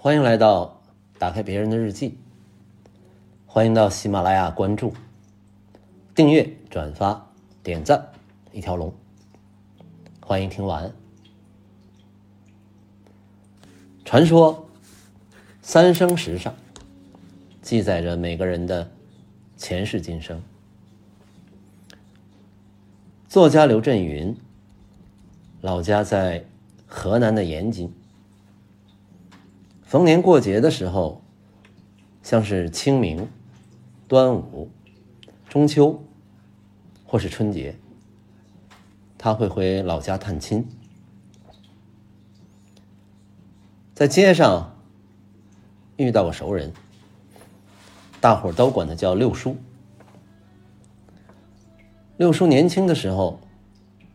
欢迎来到打开别人的日记，欢迎到喜马拉雅关注、订阅、转发、点赞，一条龙。欢迎听完。传说三生石上记载着每个人的前世今生。作家刘震云，老家在河南的延津。逢年过节的时候，像是清明、端午、中秋，或是春节，他会回老家探亲。在街上遇到个熟人，大伙都管他叫六叔。六叔年轻的时候，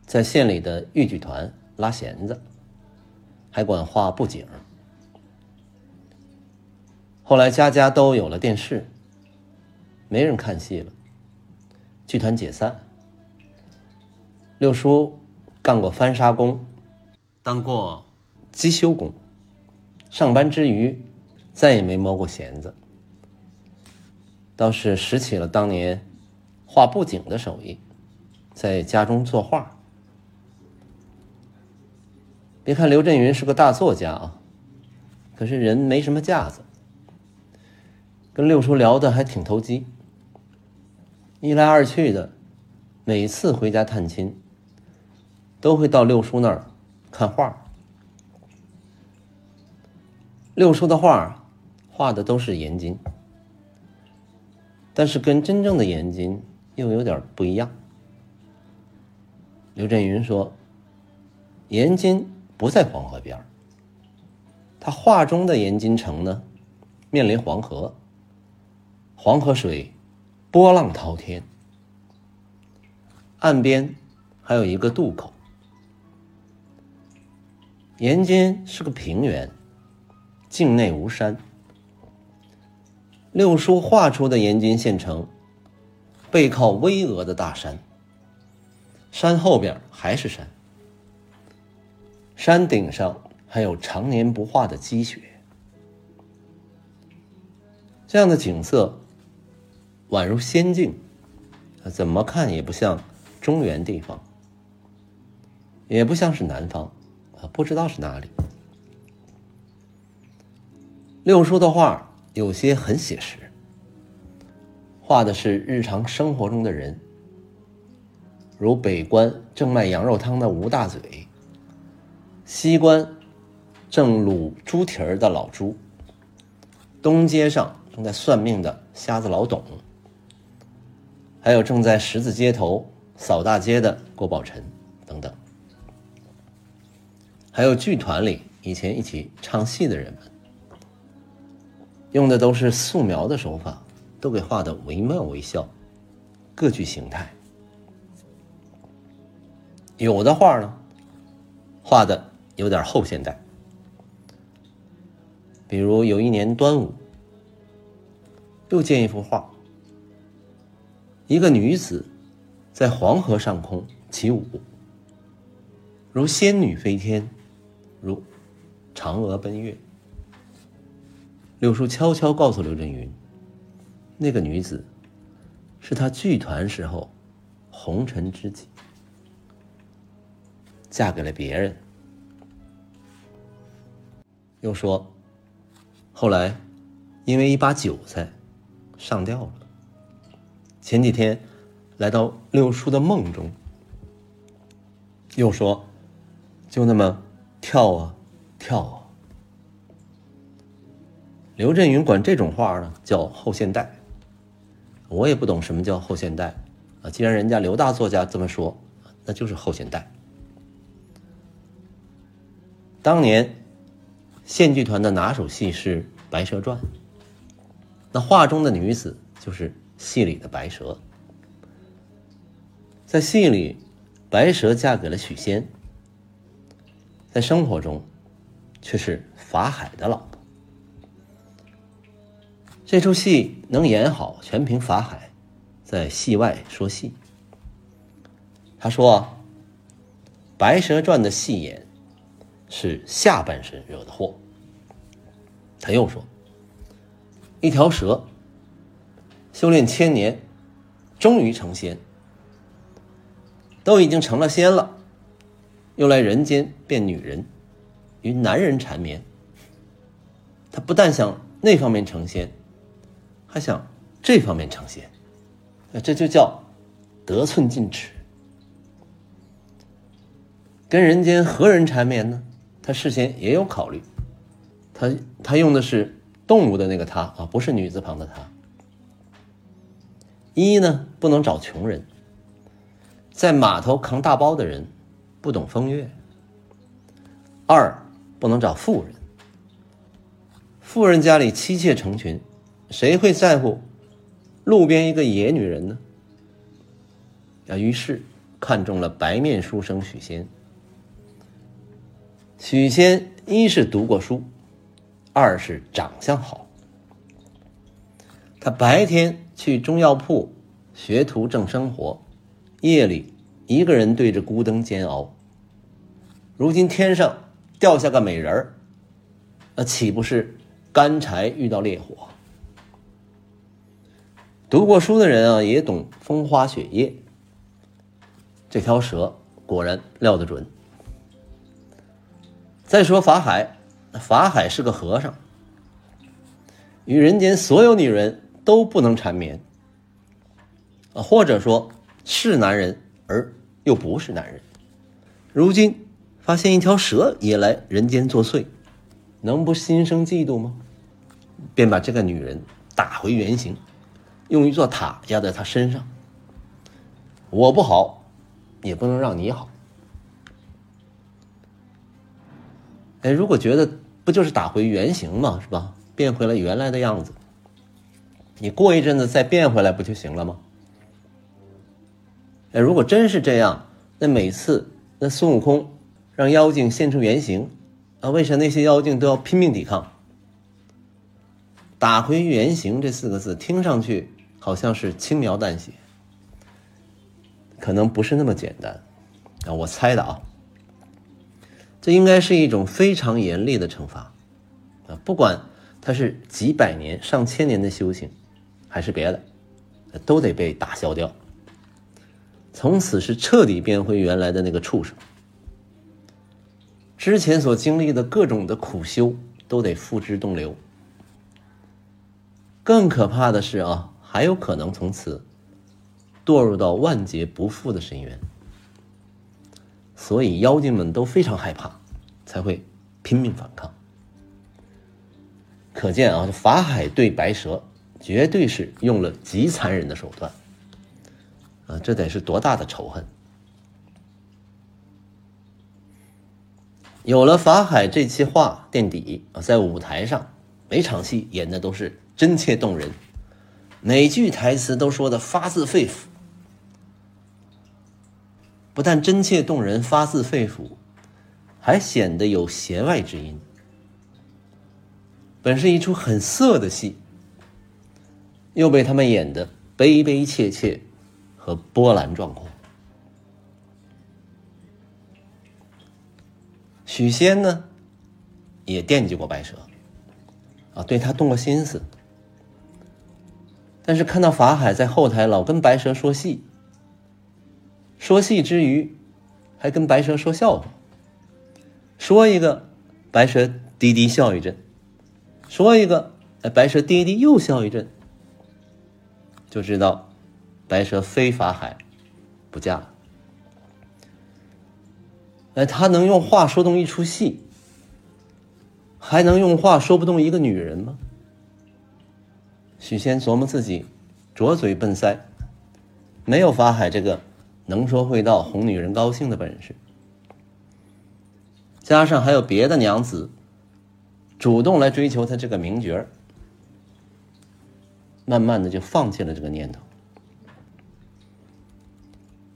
在县里的豫剧团拉弦子，还管画布景。后来家家都有了电视，没人看戏了，剧团解散。六叔干过翻砂工，当过机修工，上班之余再也没摸过弦子，倒是拾起了当年画布景的手艺，在家中作画。别看刘震云是个大作家啊，可是人没什么架子。跟六叔聊的还挺投机，一来二去的，每次回家探亲，都会到六叔那儿看画。六叔的画画的都是颜金，但是跟真正的颜金又有点不一样。刘震云说：“颜金不在黄河边他画中的颜金城呢，面临黄河。”黄河水波浪滔天，岸边还有一个渡口。延津是个平原，境内无山。六叔画出的延津县城，背靠巍峨的大山，山后边还是山，山顶上还有常年不化的积雪。这样的景色。宛如仙境，怎么看也不像中原地方，也不像是南方，啊，不知道是哪里。六叔的画有些很写实，画的是日常生活中的人，如北关正卖羊肉汤的吴大嘴，西关正卤猪蹄儿的老朱，东街上正在算命的瞎子老董。还有正在十字街头扫大街的郭宝晨等等，还有剧团里以前一起唱戏的人们，用的都是素描的手法，都给画的惟妙惟肖，各具形态。有的画呢，画的有点后现代，比如有一年端午，又见一幅画。一个女子在黄河上空起舞，如仙女飞天，如嫦娥奔月。柳叔悄悄告诉刘震云，那个女子是他剧团时候红尘知己，嫁给了别人。又说，后来因为一把韭菜上吊了。前几天，来到六叔的梦中，又说，就那么跳啊跳啊。刘震云管这种画呢叫后现代，我也不懂什么叫后现代啊。既然人家刘大作家这么说，那就是后现代。当年县剧团的拿手戏是《白蛇传》，那画中的女子就是。戏里的白蛇，在戏里，白蛇嫁给了许仙，在生活中，却是法海的老婆。这出戏能演好，全凭法海在戏外说戏。他说：“《白蛇传》的戏演是下半身惹的祸，他又说：“一条蛇修炼千年，终于成仙，都已经成了仙了，又来人间变女人，与男人缠绵。他不但想那方面成仙，还想这方面成仙，这就叫得寸进尺。跟人间何人缠绵呢？他事先也有考虑。”他他用的是动物的那个“他”啊，不是女字旁的“他”。一呢，不能找穷人，在码头扛大包的人，不懂风月。二，不能找富人，富人家里妻妾成群，谁会在乎路边一个野女人呢？啊，于是看中了白面书生许仙。许仙一是读过书。二是长相好，他白天去中药铺学徒挣生活，夜里一个人对着孤灯煎熬。如今天上掉下个美人儿，那岂不是干柴遇到烈火？读过书的人啊，也懂风花雪月。这条蛇果然料得准。再说法海。法海是个和尚，与人间所有女人都不能缠绵，啊，或者说是男人而又不是男人。如今发现一条蛇也来人间作祟，能不心生嫉妒吗？便把这个女人打回原形，用一座塔压在她身上。我不好，也不能让你好。哎，如果觉得。不就是打回原形嘛，是吧？变回了原来的样子。你过一阵子再变回来不就行了吗？哎，如果真是这样，那每次那孙悟空让妖精现出原形，啊，为啥那些妖精都要拼命抵抗？打回原形这四个字听上去好像是轻描淡写，可能不是那么简单啊，我猜的啊。这应该是一种非常严厉的惩罚，啊，不管他是几百年、上千年的修行，还是别的，都得被打消掉。从此是彻底变回原来的那个畜生，之前所经历的各种的苦修都得付之东流。更可怕的是啊，还有可能从此堕入到万劫不复的深渊。所以妖精们都非常害怕，才会拼命反抗。可见啊，法海对白蛇绝对是用了极残忍的手段啊！这得是多大的仇恨！有了法海这期话垫底啊，在舞台上每场戏演的都是真切动人，每句台词都说的发自肺腑。不但真切动人、发自肺腑，还显得有弦外之音。本是一出很色的戏，又被他们演得悲悲切切和波澜壮阔。许仙呢，也惦记过白蛇，啊，对他动过心思，但是看到法海在后台老跟白蛇说戏。说戏之余，还跟白蛇说笑话。说一个，白蛇低低笑一阵；说一个，哎，白蛇低低又笑一阵。就知道，白蛇非法海不嫁。哎，他能用话说动一出戏，还能用话说不动一个女人吗？许仙琢磨自己，拙嘴笨腮，没有法海这个。能说会道、哄女人高兴的本事，加上还有别的娘子主动来追求他这个名角慢慢的就放弃了这个念头。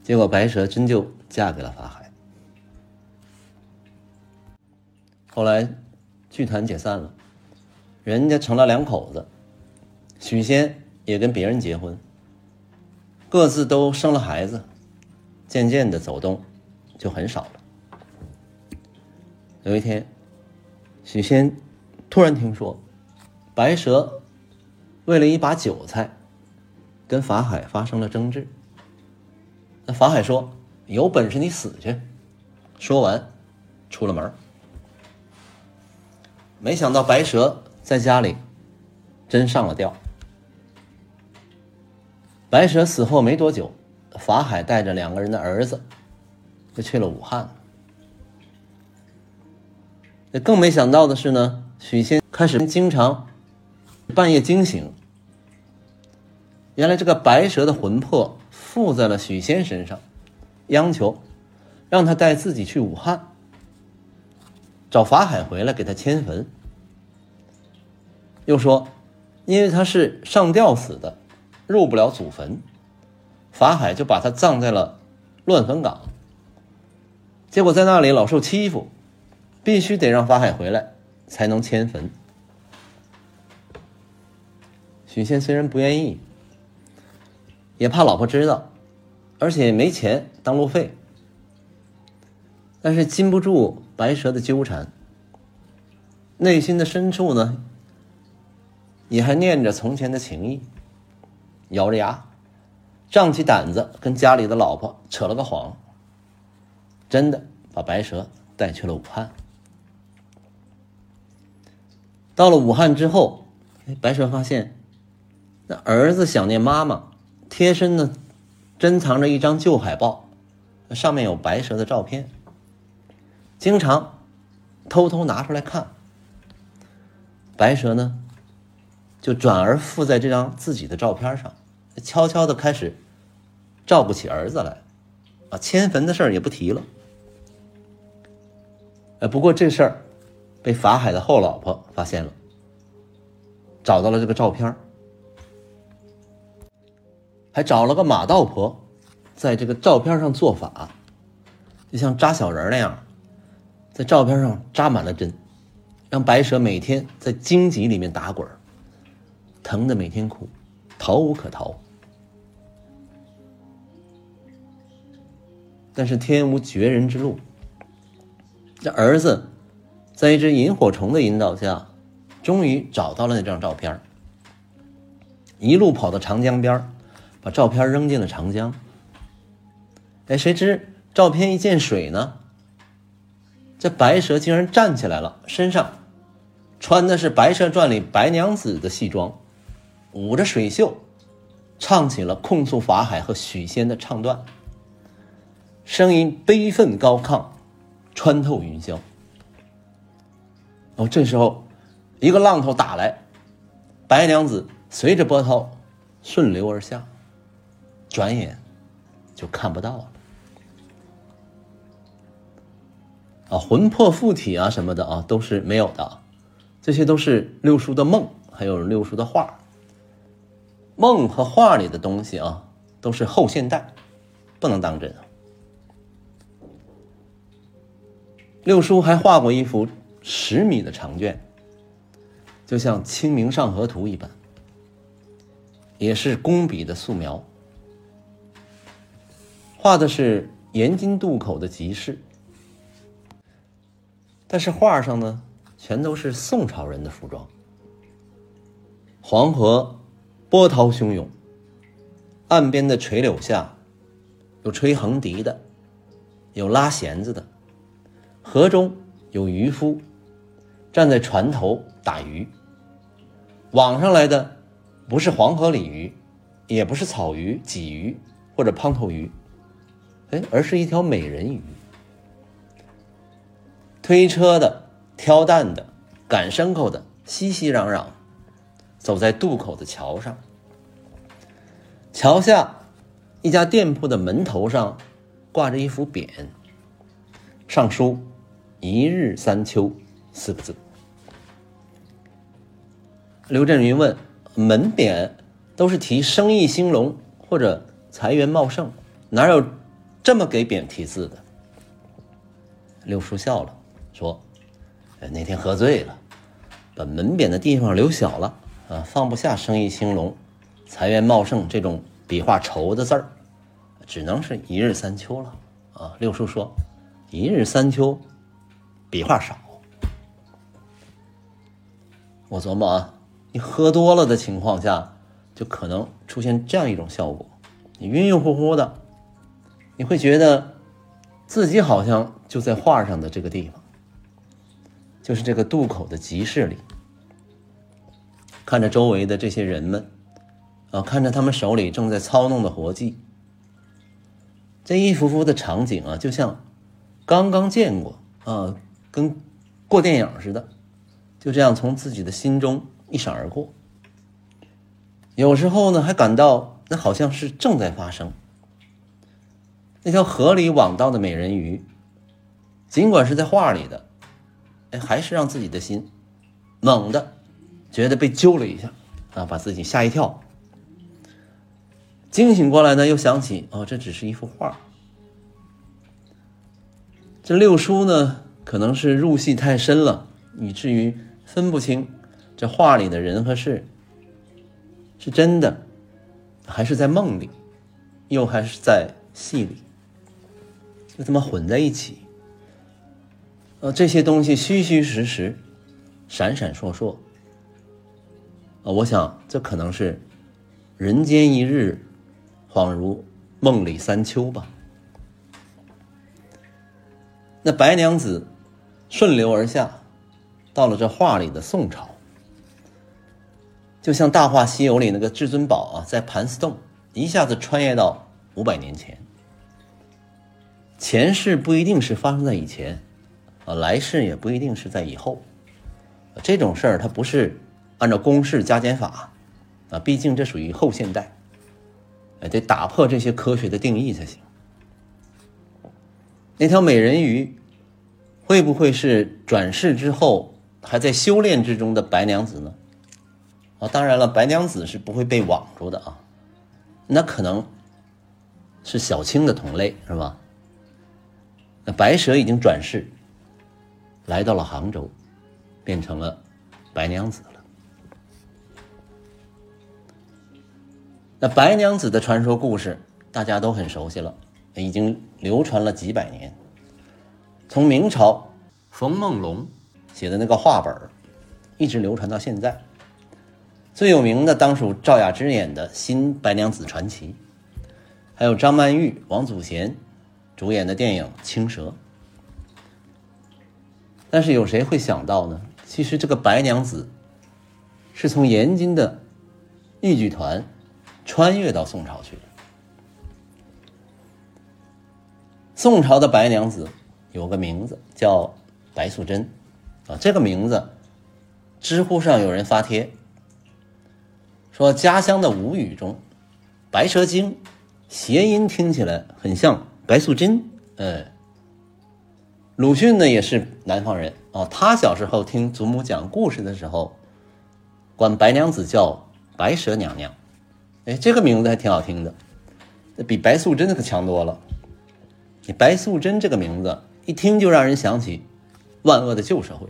结果白蛇真就嫁给了法海。后来剧团解散了，人家成了两口子，许仙也跟别人结婚，各自都生了孩子。渐渐的走动就很少了。有一天，许仙突然听说白蛇为了一把韭菜，跟法海发生了争执。那法海说：“有本事你死去！”说完，出了门。没想到白蛇在家里真上了吊。白蛇死后没多久，法海带着两个人的儿子就去了武汉。那更没想到的是呢，许仙开始经常半夜惊醒。原来这个白蛇的魂魄附在了许仙身上，央求让他带自己去武汉找法海回来给他迁坟。又说，因为他是上吊死的，入不了祖坟，法海就把他葬在了乱坟岗。结果在那里老受欺负。必须得让法海回来，才能迁坟。许仙虽然不愿意，也怕老婆知道，而且没钱当路费，但是禁不住白蛇的纠缠，内心的深处呢，也还念着从前的情谊，咬着牙，胀起胆子跟家里的老婆扯了个谎，真的把白蛇带去了武汉。到了武汉之后，白蛇发现，那儿子想念妈妈，贴身呢，珍藏着一张旧海报，上面有白蛇的照片，经常偷偷拿出来看。白蛇呢，就转而附在这张自己的照片上，悄悄的开始照顾起儿子来，啊，迁坟的事儿也不提了。哎，不过这事儿。被法海的后老婆发现了，找到了这个照片，还找了个马道婆，在这个照片上做法，就像扎小人那样，在照片上扎满了针，让白蛇每天在荆棘里面打滚，疼的每天哭，逃无可逃。但是天无绝人之路，这儿子。在一只萤火虫的引导下，终于找到了那张照片。一路跑到长江边儿把照片扔进了长江。哎，谁知照片一见水呢，这白蛇竟然站起来了，身上穿的是《白蛇传》里白娘子的戏装，捂着水袖，唱起了控诉法海和许仙的唱段，声音悲愤高亢，穿透云霄。哦，这时候，一个浪头打来，白娘子随着波涛顺流而下，转眼就看不到了。啊，魂魄附体啊什么的啊都是没有的，这些都是六叔的梦，还有六叔的画。梦和画里的东西啊，都是后现代，不能当真。六叔还画过一幅。十米的长卷，就像《清明上河图》一般，也是工笔的素描，画的是盐津渡口的集市。但是画上呢，全都是宋朝人的服装。黄河波涛汹涌，岸边的垂柳下，有吹横笛的，有拉弦子的，河中有渔夫。站在船头打鱼，网上来的不是黄河鲤鱼，也不是草鱼、鲫鱼或者胖头鱼，哎，而是一条美人鱼。推车的、挑担的、赶牲口的熙熙攘攘，走在渡口的桥上。桥下一家店铺的门头上挂着一幅匾，上书“一日三秋”四个字。刘震云问：“门匾都是提生意兴隆或者财源茂盛，哪有这么给匾题字的？”六叔笑了，说：“那天喝醉了，把门匾的地方留小了啊，放不下生意兴隆、财源茂盛这种笔画稠的字儿，只能是一日三秋了啊。”六叔说：“一日三秋，笔画少。”我琢磨啊。你喝多了的情况下，就可能出现这样一种效果：你晕晕乎乎的，你会觉得自己好像就在画上的这个地方，就是这个渡口的集市里，看着周围的这些人们，啊，看着他们手里正在操弄的活计，这一幅幅的场景啊，就像刚刚见过啊，跟过电影似的。就这样从自己的心中一闪而过，有时候呢还感到那好像是正在发生。那条河里网到的美人鱼，尽管是在画里的，哎，还是让自己的心猛地觉得被揪了一下啊，把自己吓一跳。惊醒过来呢，又想起哦，这只是一幅画。这六叔呢，可能是入戏太深了，以至于。分不清这画里的人和事是真的，还是在梦里，又还是在戏里，就这么混在一起。呃，这些东西虚虚实实，闪闪烁烁。啊，我想这可能是人间一日，恍如梦里三秋吧。那白娘子顺流而下。到了这画里的宋朝，就像《大话西游》里那个至尊宝啊，在盘丝洞一下子穿越到五百年前。前世不一定是发生在以前，啊，来世也不一定是在以后。这种事儿它不是按照公式加减法，啊，毕竟这属于后现代，得打破这些科学的定义才行。那条美人鱼会不会是转世之后？还在修炼之中的白娘子呢？啊，当然了，白娘子是不会被网住的啊。那可能是小青的同类，是吧？那白蛇已经转世，来到了杭州，变成了白娘子了。那白娘子的传说故事大家都很熟悉了，已经流传了几百年。从明朝冯梦龙。写的那个画本一直流传到现在。最有名的当属赵雅芝演的《新白娘子传奇》，还有张曼玉、王祖贤主演的电影《青蛇》。但是有谁会想到呢？其实这个白娘子是从延津的豫剧团穿越到宋朝去的。宋朝的白娘子有个名字叫白素贞。啊，这个名字，知乎上有人发帖说，家乡的吴语中，“白蛇精”谐音听起来很像白素贞。呃，鲁迅呢也是南方人啊，他小时候听祖母讲故事的时候，管白娘子叫白蛇娘娘。哎，这个名字还挺好听的，比白素贞可强多了。你白素贞这个名字一听就让人想起。万恶的旧社会，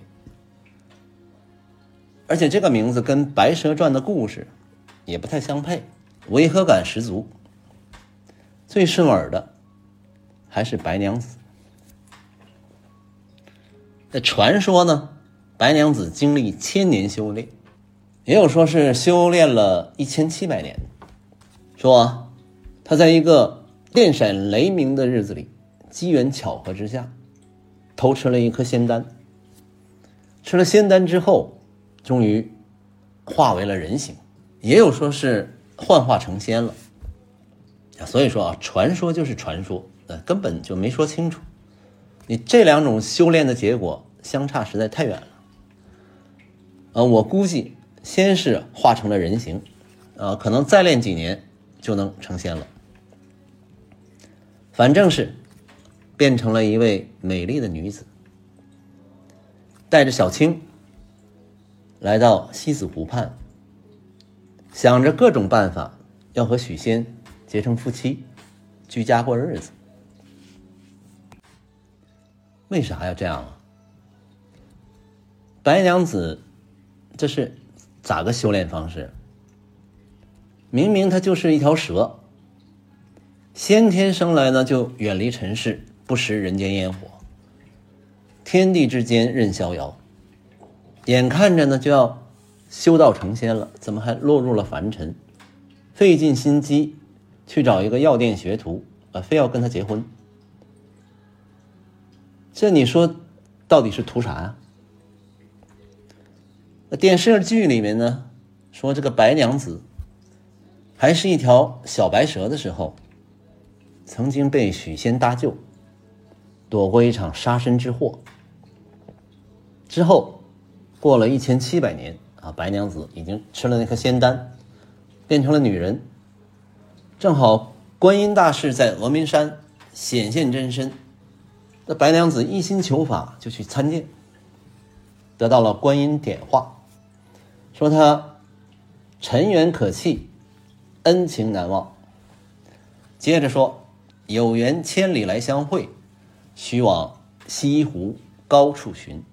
而且这个名字跟《白蛇传》的故事也不太相配，违和感十足。最顺耳的还是白娘子。那传说呢，白娘子经历千年修炼，也有说是修炼了一千七百年。说她在一个电闪雷鸣的日子里，机缘巧合之下。偷吃了一颗仙丹，吃了仙丹之后，终于化为了人形，也有说是幻化成仙了。所以说啊，传说就是传说，呃，根本就没说清楚。你这两种修炼的结果相差实在太远了。呃，我估计先是化成了人形，呃，可能再练几年就能成仙了。反正是。变成了一位美丽的女子，带着小青来到西子湖畔，想着各种办法要和许仙结成夫妻，居家过日子。为啥要这样啊？白娘子这是咋个修炼方式？明明她就是一条蛇，先天生来呢就远离尘世。不食人间烟火，天地之间任逍遥。眼看着呢就要修道成仙了，怎么还落入了凡尘？费尽心机去找一个药店学徒，啊，非要跟他结婚。这你说到底是图啥呀？那电视剧里面呢，说这个白娘子还是一条小白蛇的时候，曾经被许仙搭救，躲过一场杀身之祸。之后过了一千七百年啊，白娘子已经吃了那颗仙丹，变成了女人。正好观音大士在峨眉山显现真身。那白娘子一心求法，就去参见，得到了观音点化，说他尘缘可弃，恩情难忘。接着说有缘千里来相会，须往西湖高处寻。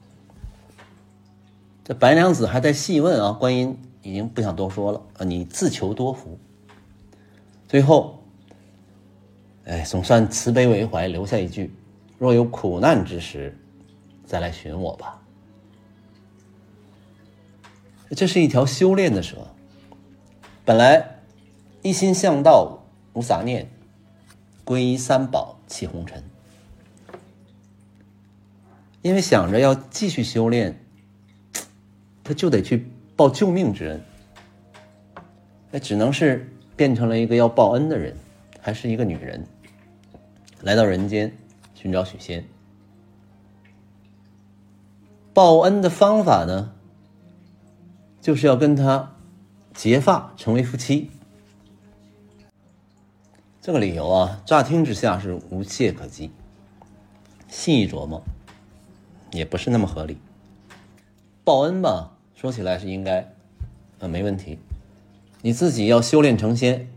这白娘子还在细问啊，观音已经不想多说了啊，你自求多福。最后，哎，总算慈悲为怀，留下一句。若有苦难之时，再来寻我吧。这是一条修炼的蛇，本来一心向道，无杂念，皈依三宝，弃红尘。因为想着要继续修炼，他就得去报救命之恩。那只能是变成了一个要报恩的人，还是一个女人，来到人间。寻找许仙，报恩的方法呢，就是要跟他结发成为夫妻。这个理由啊，乍听之下是无懈可击，细一琢磨，也不是那么合理。报恩吧，说起来是应该，啊，没问题。你自己要修炼成仙，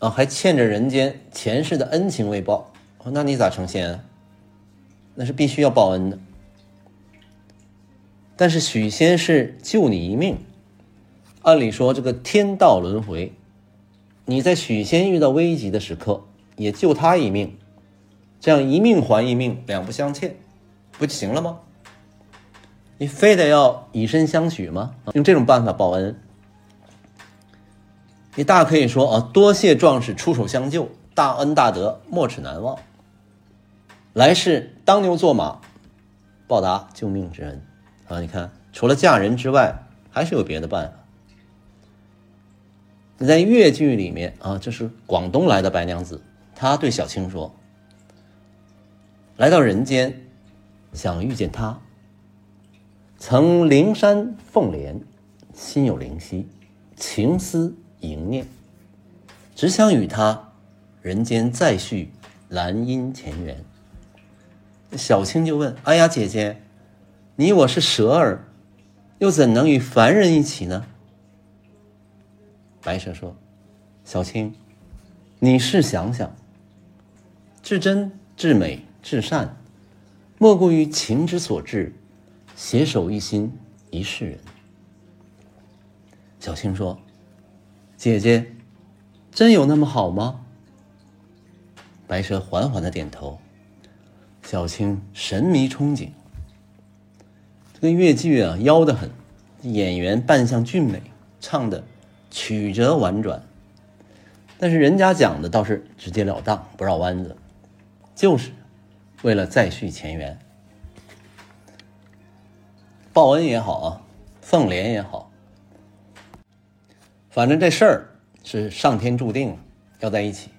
啊，还欠着人间前世的恩情未报，那你咋成仙？啊？那是必须要报恩的，但是许仙是救你一命，按理说这个天道轮回，你在许仙遇到危急的时刻也救他一命，这样一命还一命，两不相欠，不就行了吗？你非得要以身相许吗？用这种办法报恩，你大可以说啊，多谢壮士出手相救，大恩大德，没齿难忘。来世当牛做马，报答救命之恩啊！你看，除了嫁人之外，还是有别的办法。你在越剧里面啊，这是广东来的白娘子，她对小青说：“来到人间，想遇见他，曾灵山凤莲，心有灵犀，情思萦念，只想与他人间再续兰因前缘。”小青就问：“哎呀，姐姐，你我是蛇儿，又怎能与凡人一起呢？”白蛇说：“小青，你试想想，至真至美至善，莫过于情之所至，携手一心一世人。”小青说：“姐姐，真有那么好吗？”白蛇缓缓的点头。小青神迷憧憬，这个越剧啊，妖得很，演员扮相俊美，唱的曲折婉转，但是人家讲的倒是直截了当，不绕弯子，就是为了再续前缘，报恩也好啊，凤莲也好，反正这事儿是上天注定了要在一起，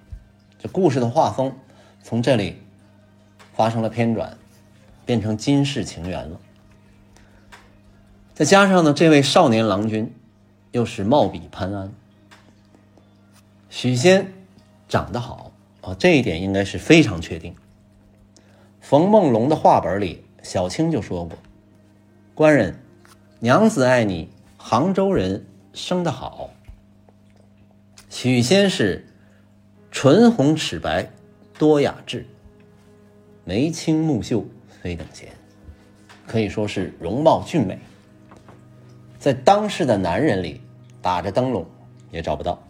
这故事的画风从这里。发生了偏转，变成今世情缘了。再加上呢，这位少年郎君又是貌比潘安，许仙长得好啊，这一点应该是非常确定。冯梦龙的话本里，小青就说过：“官人，娘子爱你，杭州人生得好。”许仙是唇红齿白，多雅致。眉清目秀，非等闲，可以说是容貌俊美，在当时的男人里打着灯笼也找不到。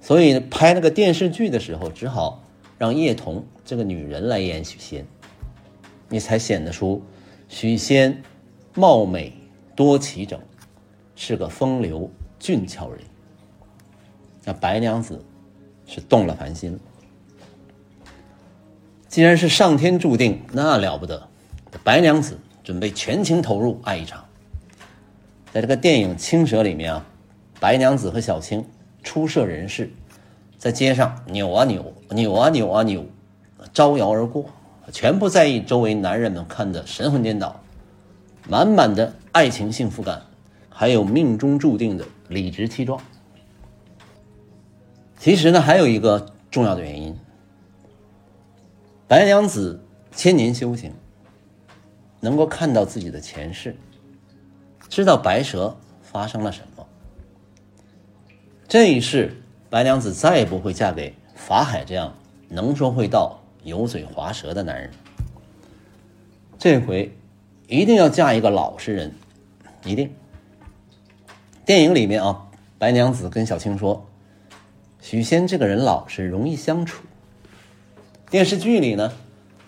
所以拍那个电视剧的时候，只好让叶童这个女人来演许仙，你才显得出许仙貌美多奇整，是个风流俊俏人。那白娘子是动了凡心。既然是上天注定，那了不得。白娘子准备全情投入爱一场。在这个电影《青蛇》里面啊，白娘子和小青初涉人世，在街上扭啊扭，扭啊扭啊扭，招摇而过，全不在意周围男人们看得神魂颠倒，满满的爱情幸福感，还有命中注定的理直气壮。其实呢，还有一个重要的原因，白娘子千年修行，能够看到自己的前世，知道白蛇发生了什么。这一世，白娘子再也不会嫁给法海这样能说会道、油嘴滑舌的男人。这回一定要嫁一个老实人，一定。电影里面啊，白娘子跟小青说。许仙这个人老实，容易相处。电视剧里呢，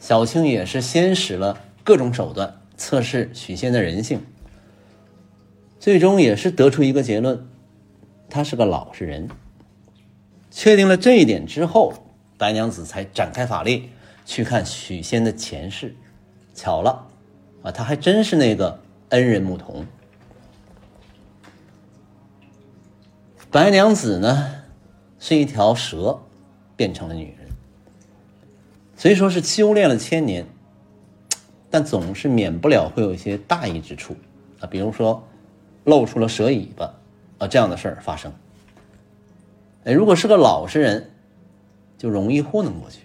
小青也是先使了各种手段测试许仙的人性，最终也是得出一个结论：他是个老实人。确定了这一点之后，白娘子才展开法力去看许仙的前世。巧了，啊，他还真是那个恩人牧童。白娘子呢？是一条蛇变成了女人，虽说是修炼了千年，但总是免不了会有一些大意之处啊，比如说露出了蛇尾巴啊这样的事儿发生。哎，如果是个老实人，就容易糊弄过去；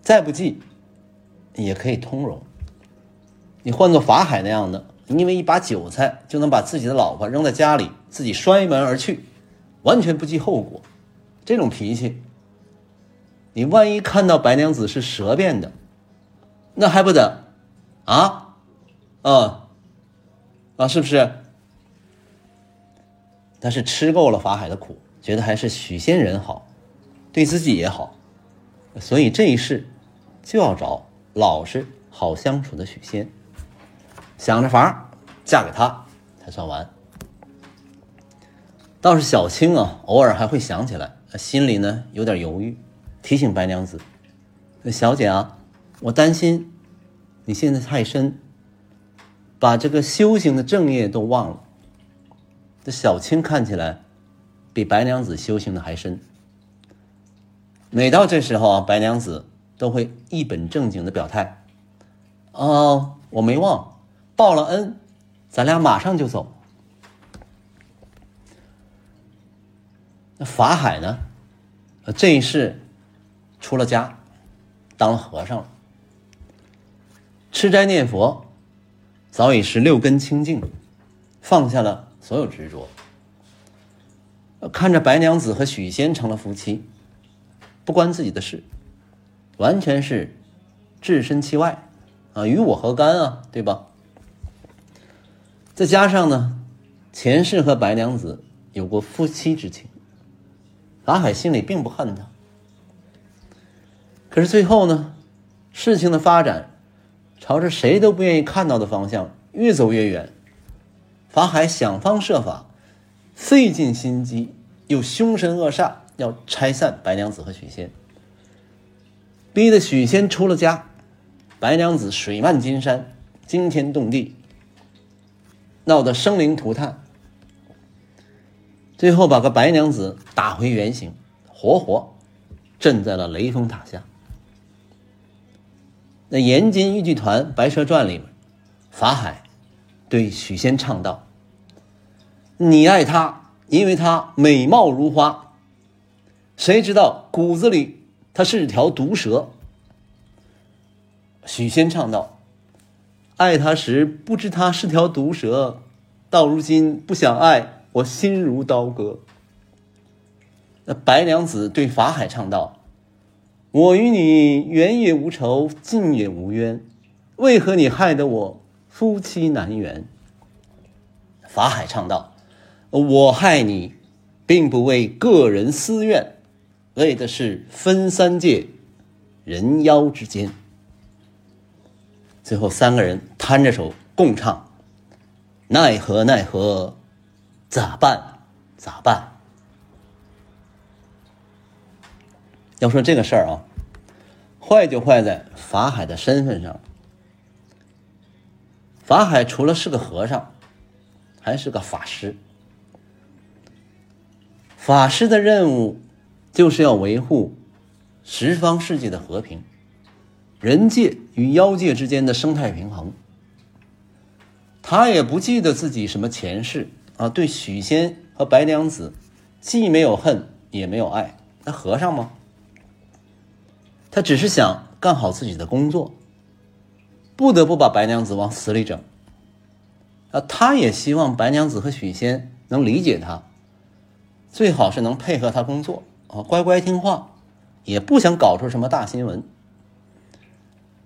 再不济，也可以通融。你换做法海那样的，因为一把韭菜就能把自己的老婆扔在家里，自己摔门而去，完全不计后果。这种脾气，你万一看到白娘子是蛇变的，那还不得啊？啊啊，是不是？但是吃够了法海的苦，觉得还是许仙人好，对自己也好，所以这一世就要找老实好相处的许仙，想着法嫁给他才算完。倒是小青啊，偶尔还会想起来。心里呢有点犹豫，提醒白娘子：“小姐啊，我担心你现在太深，把这个修行的正业都忘了。”这小青看起来比白娘子修行的还深。每到这时候啊，白娘子都会一本正经的表态：“哦，我没忘，报了恩，咱俩马上就走。”那法海呢？这一世出了家，当了和尚了，吃斋念佛，早已是六根清净，放下了所有执着。看着白娘子和许仙成了夫妻，不关自己的事，完全是置身其外啊，与我何干啊？对吧？再加上呢，前世和白娘子有过夫妻之情。法海心里并不恨他，可是最后呢，事情的发展朝着谁都不愿意看到的方向越走越远。法海想方设法，费尽心机，又凶神恶煞要拆散白娘子和许仙，逼得许仙出了家，白娘子水漫金山，惊天动地，闹得生灵涂炭。最后把个白娘子打回原形，活活镇在了雷峰塔下。那延津豫剧团《白蛇传》里，法海对许仙唱道：“你爱她，因为她美貌如花。谁知道骨子里她是条毒蛇。”许仙唱道：“爱她时不知她是条毒蛇，到如今不想爱。”我心如刀割。那白娘子对法海唱道：“我与你缘也无仇，近也无冤，为何你害得我夫妻难圆？”法海唱道：“我害你，并不为个人私怨，为的是分三界，人妖之间。”最后三个人摊着手共唱：“奈何奈何。”咋办？咋办？要说这个事儿啊，坏就坏在法海的身份上。法海除了是个和尚，还是个法师。法师的任务就是要维护十方世界的和平，人界与妖界之间的生态平衡。他也不记得自己什么前世啊，对许仙和白娘子既没有恨也没有爱。那和尚吗？他只是想干好自己的工作，不得不把白娘子往死里整。啊，他也希望白娘子和许仙能理解他，最好是能配合他工作啊，乖乖听话，也不想搞出什么大新闻。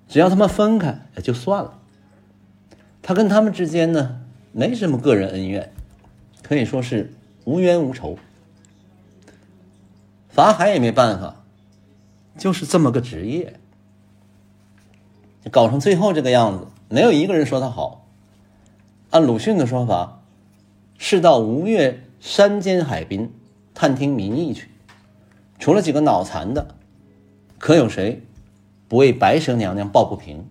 只要他们分开也就算了。他跟他们之间呢，没什么个人恩怨，可以说是无冤无仇。法海也没办法。就是这么个职业，搞成最后这个样子，没有一个人说他好。按鲁迅的说法，是到吴越山间海滨探听民意去，除了几个脑残的，可有谁不为白蛇娘娘抱不平？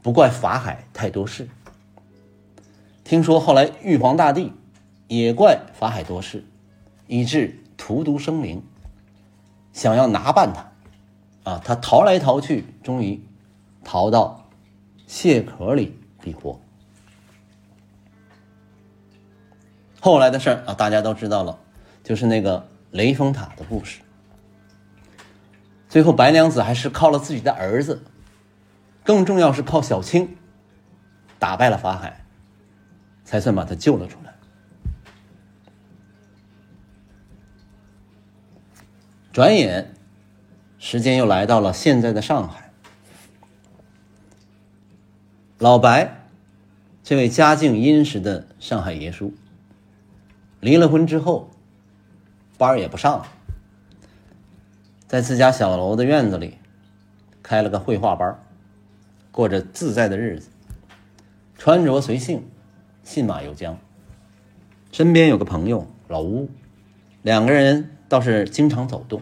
不怪法海太多事。听说后来玉皇大帝也怪法海多事，以致荼毒生灵，想要拿办他。啊，他逃来逃去，终于逃到蟹壳里避祸。后来的事儿啊，大家都知道了，就是那个雷峰塔的故事。最后，白娘子还是靠了自己的儿子，更重要是靠小青打败了法海，才算把他救了出来。转眼。时间又来到了现在的上海，老白这位家境殷实的上海爷叔，离了婚之后，班也不上了，在自家小楼的院子里开了个绘画班，过着自在的日子，穿着随性，信马由缰。身边有个朋友老吴，两个人倒是经常走动。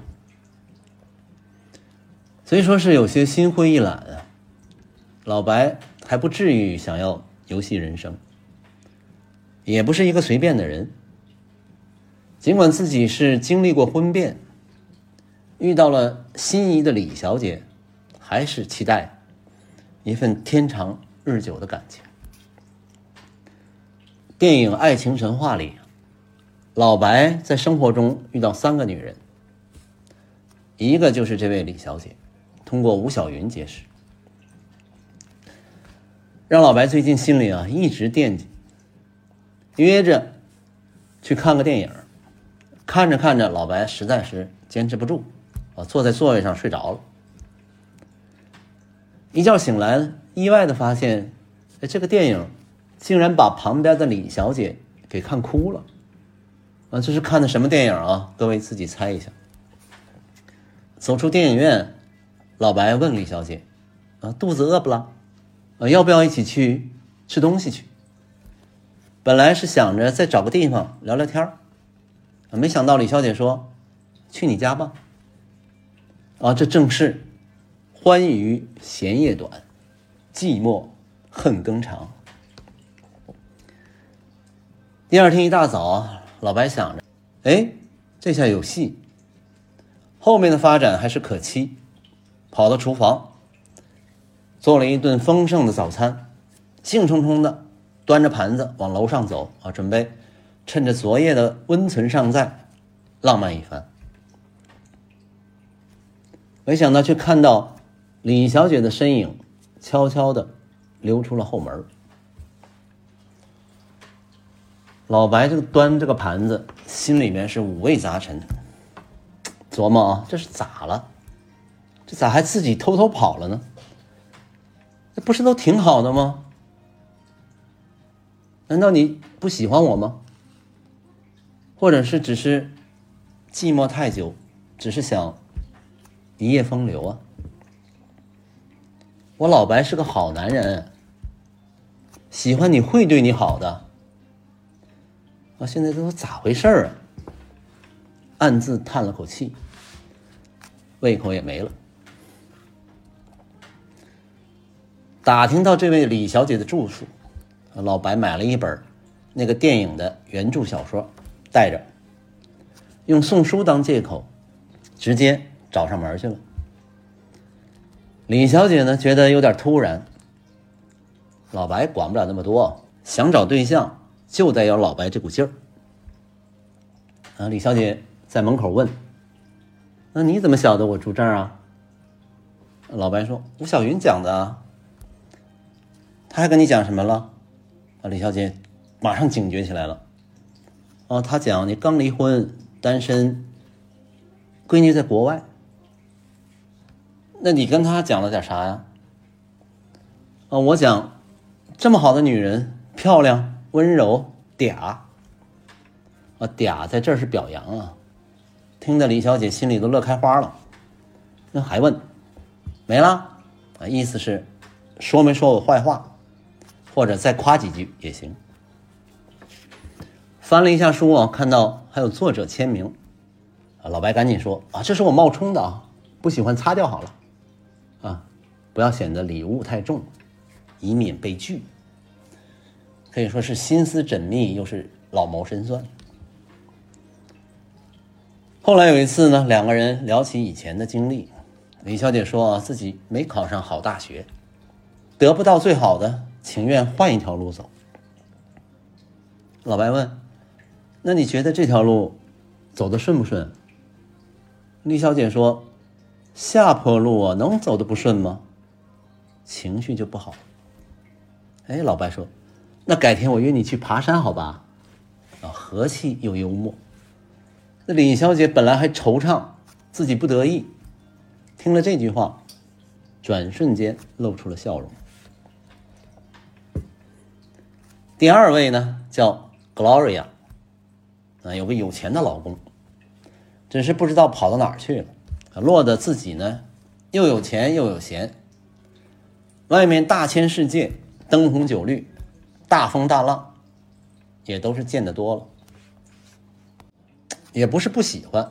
所以说是有些心灰意懒啊，老白还不至于想要游戏人生，也不是一个随便的人。尽管自己是经历过婚变，遇到了心仪的李小姐，还是期待一份天长日久的感情。电影《爱情神话》里，老白在生活中遇到三个女人，一个就是这位李小姐。通过吴小云结识，让老白最近心里啊一直惦记，约着去看个电影。看着看着，老白实在是坚持不住，啊，坐在座位上睡着了。一觉醒来，意外的发现，哎，这个电影竟然把旁边的李小姐给看哭了。啊，这是看的什么电影啊？各位自己猜一下。走出电影院。老白问李小姐：“啊，肚子饿不啦？啊，要不要一起去吃东西去？”本来是想着再找个地方聊聊天儿，没想到李小姐说：“去你家吧。”啊，这正是“欢愉闲夜短，寂寞恨更长。”第二天一大早，老白想着：“哎，这下有戏，后面的发展还是可期。”跑到厨房，做了一顿丰盛的早餐，兴冲冲的端着盘子往楼上走啊，准备趁着昨夜的温存尚在，浪漫一番。没想到却看到李小姐的身影悄悄的溜出了后门。老白这个端这个盘子，心里面是五味杂陈，琢磨啊，这是咋了？这咋还自己偷偷跑了呢？这不是都挺好的吗？难道你不喜欢我吗？或者是只是寂寞太久，只是想一夜风流啊？我老白是个好男人，喜欢你会对你好的。啊，现在这都咋回事儿啊？暗自叹了口气，胃口也没了。打听到这位李小姐的住处，老白买了一本那个电影的原著小说，带着，用送书当借口，直接找上门去了。李小姐呢，觉得有点突然。老白管不了那么多，想找对象就得有老白这股劲儿。啊，李小姐在门口问：“那你怎么晓得我住这儿啊？”老白说：“吴小云讲的。”他还跟你讲什么了？啊，李小姐马上警觉起来了。哦，他讲你刚离婚，单身，闺女在国外。那你跟他讲了点啥呀？啊，我讲这么好的女人，漂亮、温柔、嗲。啊，嗲在这儿是表扬啊，听得李小姐心里都乐开花了。那还问没了？啊，意思是说没说我坏话？或者再夸几句也行。翻了一下书啊，看到还有作者签名，啊，老白赶紧说啊，这是我冒充的啊，不喜欢擦掉好了，啊，不要显得礼物太重，以免被拒。可以说是心思缜密，又是老谋深算。后来有一次呢，两个人聊起以前的经历，李小姐说啊，自己没考上好大学，得不到最好的。情愿换一条路走。老白问：“那你觉得这条路走的顺不顺？”李小姐说：“下坡路啊，能走的不顺吗？”情绪就不好。哎，老白说：“那改天我约你去爬山，好吧？”啊，和气又幽默。那李小姐本来还惆怅，自己不得意，听了这句话，转瞬间露出了笑容。第二位呢，叫 Gloria，啊，有个有钱的老公，只是不知道跑到哪儿去了，落得自己呢又有钱又有闲，外面大千世界，灯红酒绿，大风大浪，也都是见得多了，也不是不喜欢，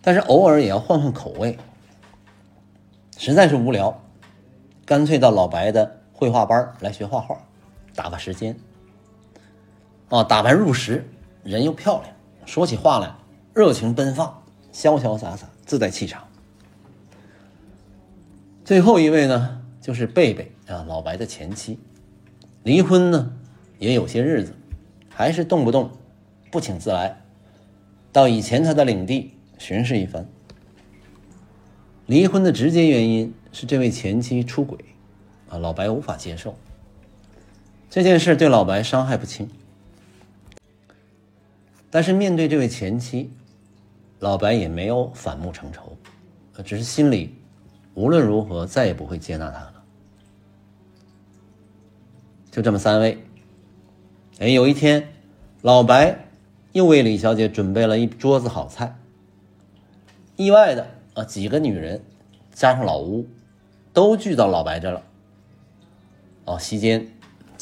但是偶尔也要换换口味，实在是无聊，干脆到老白的绘画班来学画画。打发时间，啊，打扮入时，人又漂亮，说起话来热情奔放，潇潇洒洒，自带气场。最后一位呢，就是贝贝啊，老白的前妻，离婚呢也有些日子，还是动不动不请自来，到以前他的领地巡视一番。离婚的直接原因是这位前妻出轨，啊，老白无法接受。这件事对老白伤害不轻，但是面对这位前妻，老白也没有反目成仇，只是心里无论如何再也不会接纳他了。就这么三位，哎，有一天，老白又为李小姐准备了一桌子好菜，意外的啊，几个女人加上老吴都聚到老白这了。哦，席间。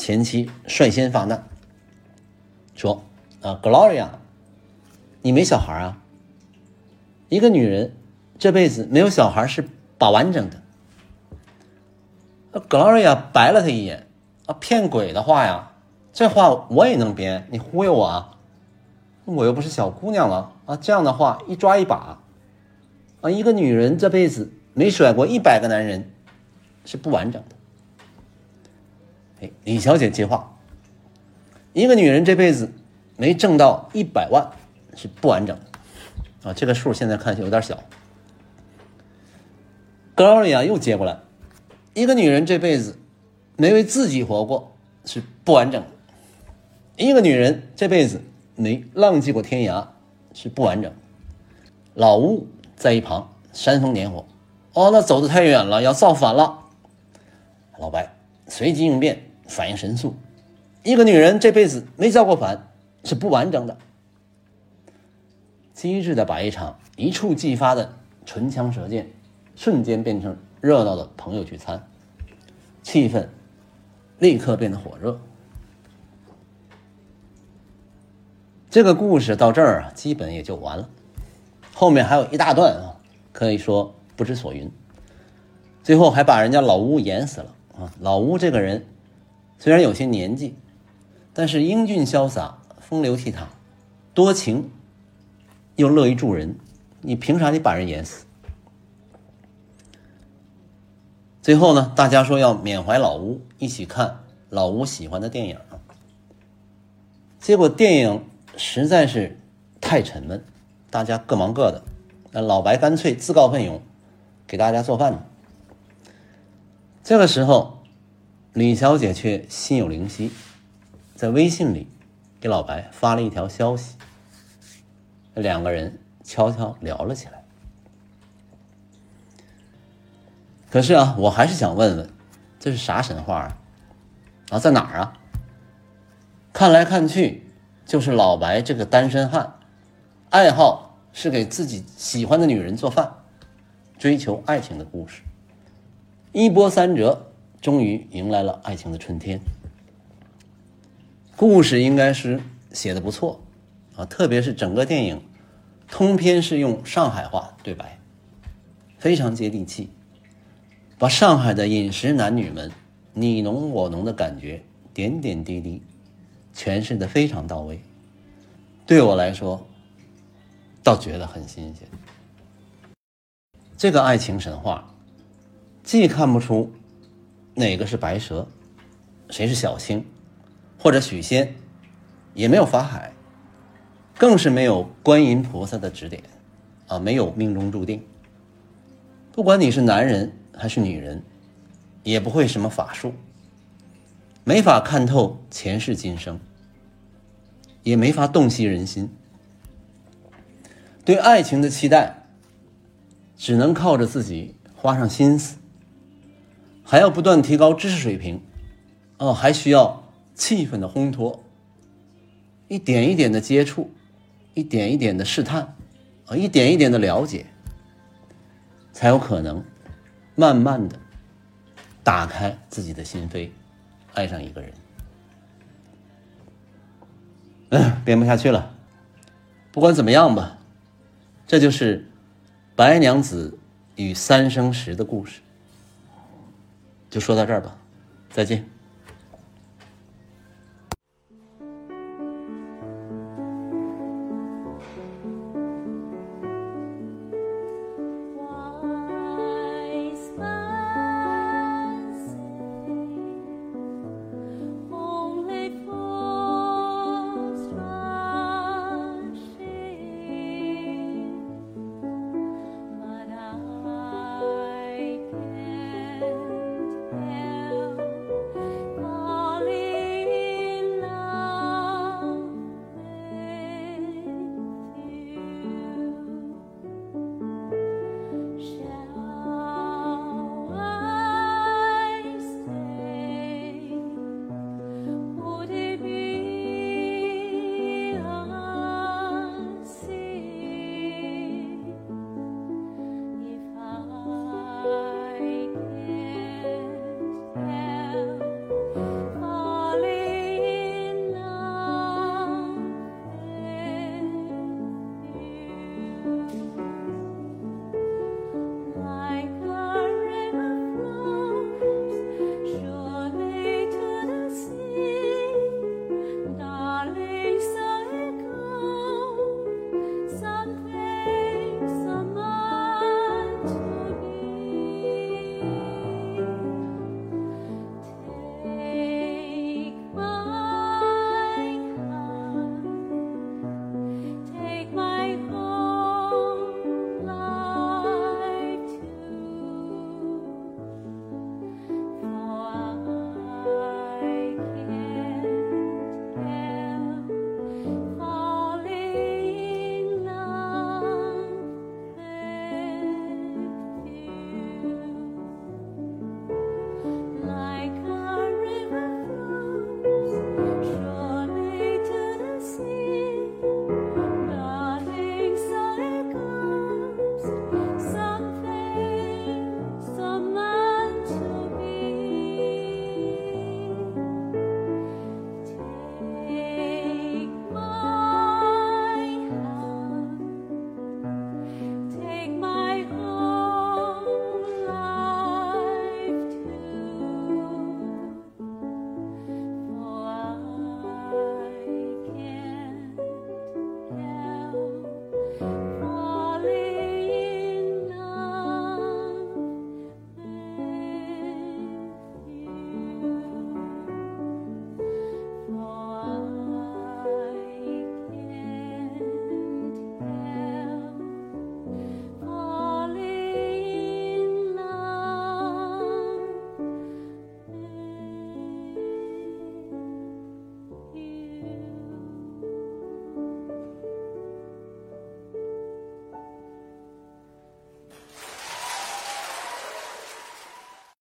前妻率先发难，说：“啊，Gloria，你没小孩啊？一个女人这辈子没有小孩是把完整的。”Gloria 白了他一眼，啊，骗鬼的话呀！这话我也能编，你忽悠我啊？我又不是小姑娘了啊！这样的话一抓一把，啊，一个女人这辈子没甩过一百个男人是不完整的。李小姐接话：“一个女人这辈子没挣到一百万是不完整的啊，这个数现在看有点小。”格劳里亚又接过来：“一个女人这辈子没为自己活过是不完整的，一个女人这辈子没浪迹过天涯是不完整。”老吴在一旁煽风点火：“哦，那走的太远了，要造反了。”老白随机应变。反应神速，一个女人这辈子没造过反是不完整的。机智的把一场一触即发的唇枪舌剑，瞬间变成热闹的朋友聚餐，气氛立刻变得火热。这个故事到这儿啊，基本也就完了。后面还有一大段啊，可以说不知所云。最后还把人家老乌演死了啊！老乌这个人虽然有些年纪，但是英俊潇洒、风流倜傥、多情又乐于助人。你凭啥你把人演死？最后呢，大家说要缅怀老吴，一起看老吴喜欢的电影。结果电影实在是太沉闷，大家各忙各的。那老白干脆自告奋勇给大家做饭。这个时候，李小姐却心有灵犀，在微信里给老白发了一条消息。两个人悄悄聊了起来。可是啊，我还是想问问，这是啥神话啊？啊，在哪儿啊？看来看去，就是老白这个单身汉，爱好是给自己喜欢的女人做饭，追求爱情的故事。一波三折，终于迎来了爱情的春天。故事应该是写的不错啊，特别是整个电影通篇是用上海话对白，非常接地气，把上海的饮食男女们你侬我侬的感觉点点滴滴。诠释的非常到位，对我来说，倒觉得很新鲜。这个爱情神话，既看不出哪个是白蛇，谁是小青，或者许仙，也没有法海，更是没有观音菩萨的指点，啊，没有命中注定。不管你是男人还是女人，也不会什么法术。没法看透前世今生，也没法洞悉人心。对爱情的期待，只能靠着自己花上心思，还要不断提高知识水平，哦，还需要气氛的烘托，一点一点的接触，一点一点的试探，啊，一点一点的了解，才有可能慢慢的打开自己的心扉。爱上一个人，嗯，编不下去了。不管怎么样吧，这就是白娘子与三生石的故事。就说到这儿吧，再见。